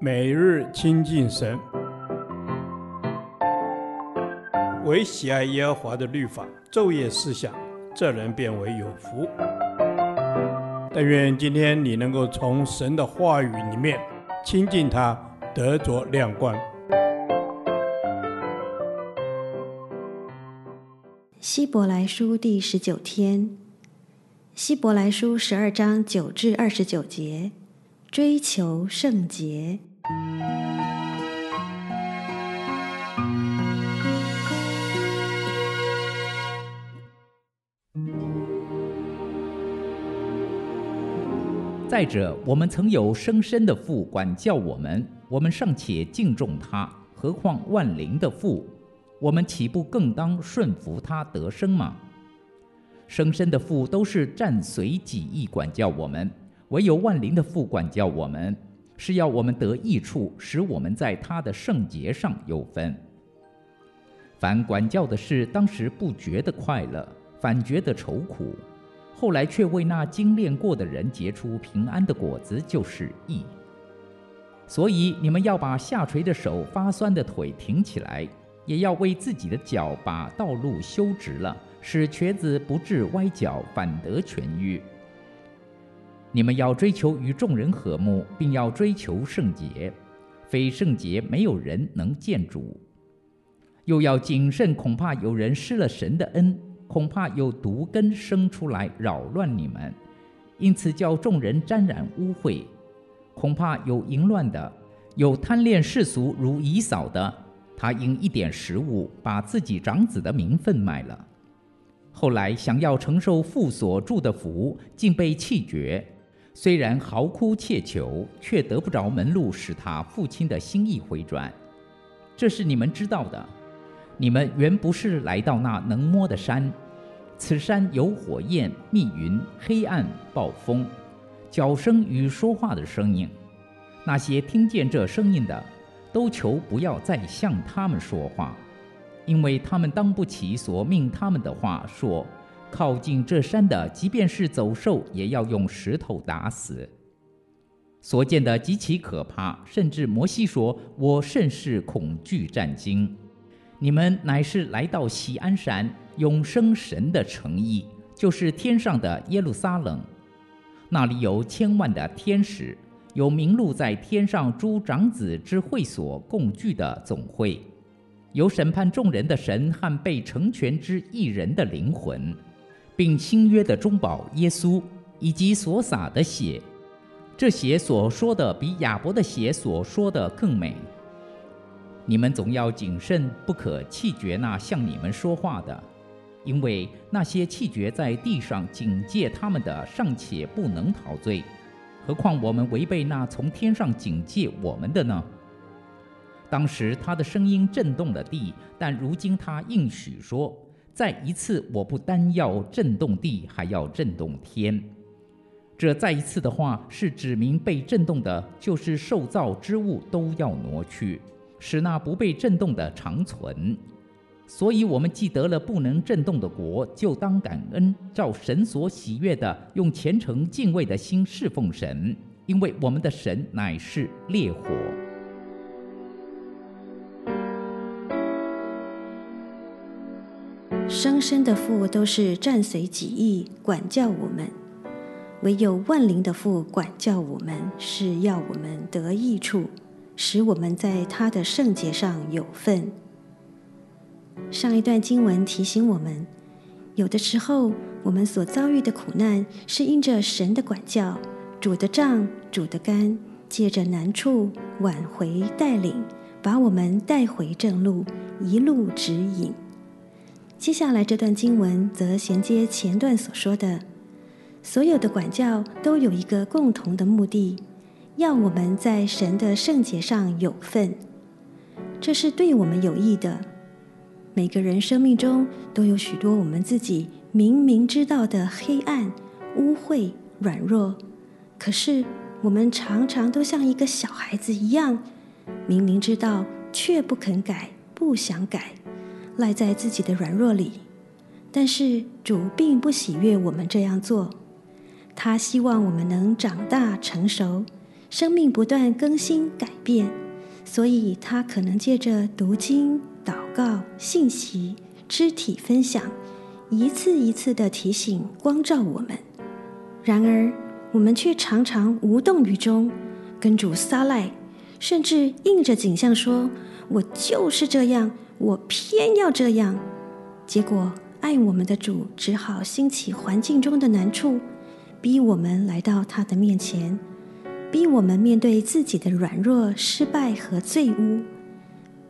每日亲近神，唯喜爱耶和华的律法，昼夜思想，这人便为有福。但愿今天你能够从神的话语里面亲近他，得着亮光。希伯来书第十九天，希伯来书十二章九至二十九节，追求圣洁。再者，我们曾有生身的父管教我们，我们尚且敬重他，何况万灵的父？我们岂不更当顺服他得生吗？生身的父都是暂随己意管教我们，唯有万灵的父管教我们，是要我们得益处，使我们在他的圣洁上有分。凡管教的事，当时不觉得快乐，反觉得愁苦。后来却为那精炼过的人结出平安的果子，就是义。所以你们要把下垂的手、发酸的腿挺起来，也要为自己的脚把道路修直了，使瘸子不致歪脚，反得痊愈。你们要追求与众人和睦，并要追求圣洁。非圣洁，没有人能见主。又要谨慎，恐怕有人失了神的恩。恐怕有毒根生出来扰乱你们，因此叫众人沾染污秽。恐怕有淫乱的，有贪恋世俗如以扫的，他因一点食物把自己长子的名分卖了。后来想要承受父所祝的福，竟被弃绝。虽然嚎哭切求，却得不着门路，使他父亲的心意回转。这是你们知道的。你们原不是来到那能摸的山，此山有火焰、密云、黑暗、暴风、角声与说话的声音。那些听见这声音的，都求不要再向他们说话，因为他们当不起所命他们的话说。靠近这山的，即便是走兽，也要用石头打死。所见的极其可怕，甚至摩西说：“我甚是恐惧战惊。”你们乃是来到锡安山，永生神的城邑，就是天上的耶路撒冷。那里有千万的天使，有名录在天上诸长子之会所共聚的总会，有审判众人的神和被成全之一人的灵魂，并新约的中保耶稣，以及所洒的血。这血所说的，比亚伯的血所说的更美。你们总要谨慎，不可弃绝那向你们说话的，因为那些弃绝在地上警戒他们的，尚且不能陶醉，何况我们违背那从天上警戒我们的呢？当时他的声音震动了地，但如今他应许说：再一次，我不单要震动地，还要震动天。这再一次的话，是指明被震动的，就是受造之物都要挪去。使那不被震动的长存，所以我们既得了不能震动的国，就当感恩，照神所喜悦的，用虔诚敬畏的心侍奉神，因为我们的神乃是烈火。生身的父都是战随己意管教我们，唯有万灵的父管教我们，是要我们得益处。使我们在他的圣洁上有份。上一段经文提醒我们，有的时候我们所遭遇的苦难，是因着神的管教，主的杖、主的竿，借着难处挽回带领，把我们带回正路，一路指引。接下来这段经文则衔接前段所说的，所有的管教都有一个共同的目的。要我们在神的圣洁上有份，这是对我们有益的。每个人生命中都有许多我们自己明明知道的黑暗、污秽、软弱，可是我们常常都像一个小孩子一样，明明知道却不肯改、不想改，赖在自己的软弱里。但是主并不喜悦我们这样做，他希望我们能长大成熟。生命不断更新改变，所以他可能借着读经、祷告、信息、肢体分享，一次一次的提醒、光照我们。然而，我们却常常无动于衷，跟主撒赖，甚至硬着颈项说：“我就是这样，我偏要这样。”结果，爱我们的主只好兴起环境中的难处，逼我们来到他的面前，逼我们面对自己的软弱、失败和罪污，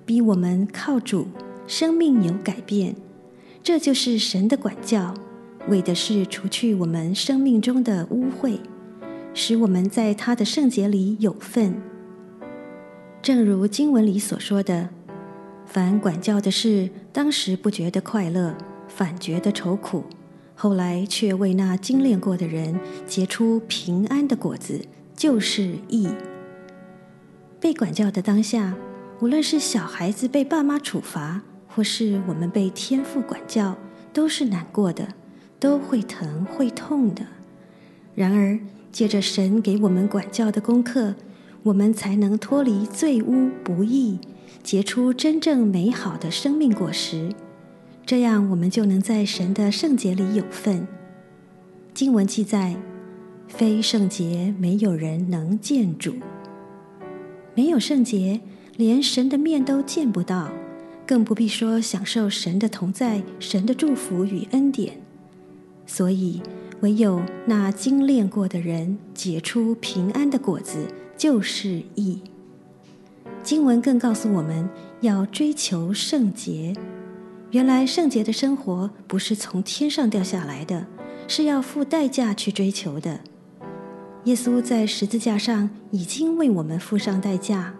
逼我们靠主，生命有改变。这就是神的管教，为的是除去我们生命中的污秽。使我们在他的圣洁里有份，正如经文里所说的：“凡管教的事，当时不觉得快乐，反觉得愁苦；后来却为那精炼过的人结出平安的果子，就是义。”被管教的当下，无论是小孩子被爸妈处罚，或是我们被天父管教，都是难过的，都会疼会痛的。然而，借着神给我们管教的功课，我们才能脱离罪污不义，结出真正美好的生命果实。这样，我们就能在神的圣洁里有份。经文记载：“非圣洁，没有人能见主。”没有圣洁，连神的面都见不到，更不必说享受神的同在、神的祝福与恩典。所以，唯有那精炼过的人结出平安的果子，就是义。经文更告诉我们要追求圣洁。原来圣洁的生活不是从天上掉下来的，是要付代价去追求的。耶稣在十字架上已经为我们付上代价，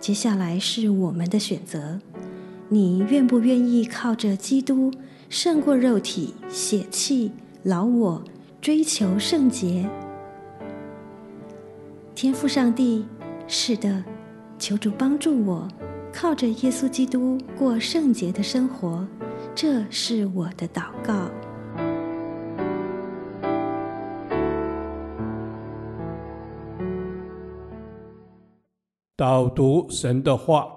接下来是我们的选择。你愿不愿意靠着基督胜过肉体、血气、老我？追求圣洁，天父上帝，是的，求主帮助我，靠着耶稣基督过圣洁的生活，这是我的祷告。导读神的话，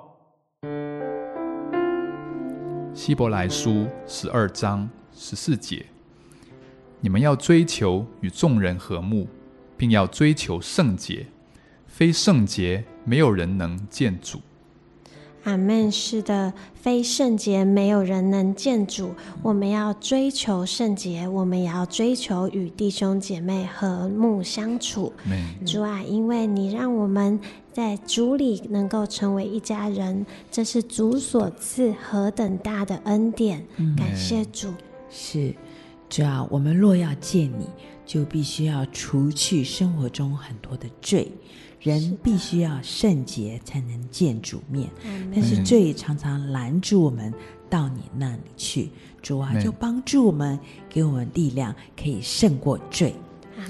希伯来书十二章十四节。你们要追求与众人和睦，并要追求圣洁。非圣洁，没有人能见主。阿门。是的，非圣洁，没有人能见主。我们要追求圣洁，我们也要追求与弟兄姐妹和睦相处。嗯、主啊，因为你让我们在主里能够成为一家人，这是主所赐何等大的恩典。嗯、感谢主。是。主啊，我们若要见你，就必须要除去生活中很多的罪。人必须要圣洁，才能见主面。但是罪常常拦住我们到你那里去。主啊，就帮助我们，给我们力量，可以胜过罪。阿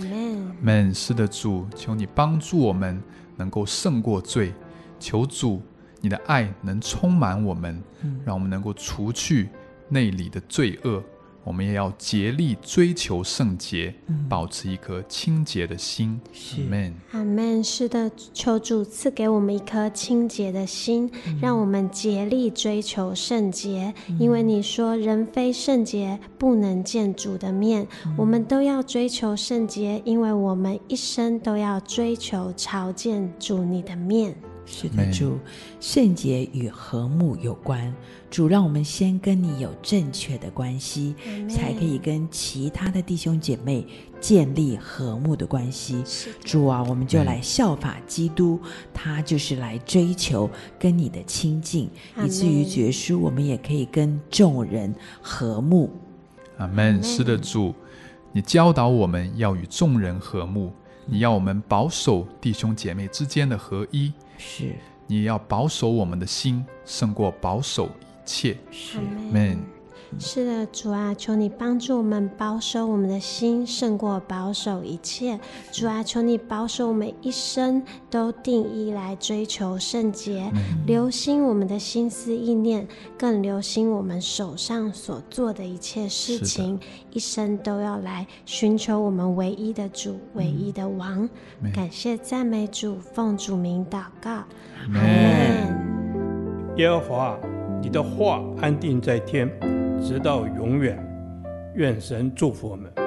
门。是的，主，求你帮助我们，能够胜过罪。求主，你的爱能充满我们，让我们能够除去内里的罪恶。我们也要竭力追求圣洁，嗯、保持一颗清洁的心。是阿门。阿门。是的，求主赐给我们一颗清洁的心，嗯、让我们竭力追求圣洁。嗯、因为你说，人非圣洁，不能见主的面。嗯、我们都要追求圣洁，因为我们一生都要追求朝见主你的面。是的，主，圣洁与和睦有关。主，让我们先跟你有正确的关系，才可以跟其他的弟兄姐妹建立和睦的关系。主啊，我们就来效法基督，他就是来追求跟你的亲近，以至于绝书，我们也可以跟众人和睦。阿门。是的，主，你教导我们要与众人和睦，你要我们保守弟兄姐妹之间的合一。是，你要保守我们的心，胜过保守一切。是，们是的，主啊，求你帮助我们保守我们的心，胜过保守一切。主啊，求你保守我们一生都定义来追求圣洁，留心我们的心思意念，更留心我们手上所做的一切事情，一生都要来寻求我们唯一的主、唯一的王。感谢赞美主，奉主名祷告，阿门。耶和华，你的话安定在天，直到永远。愿神祝福我们。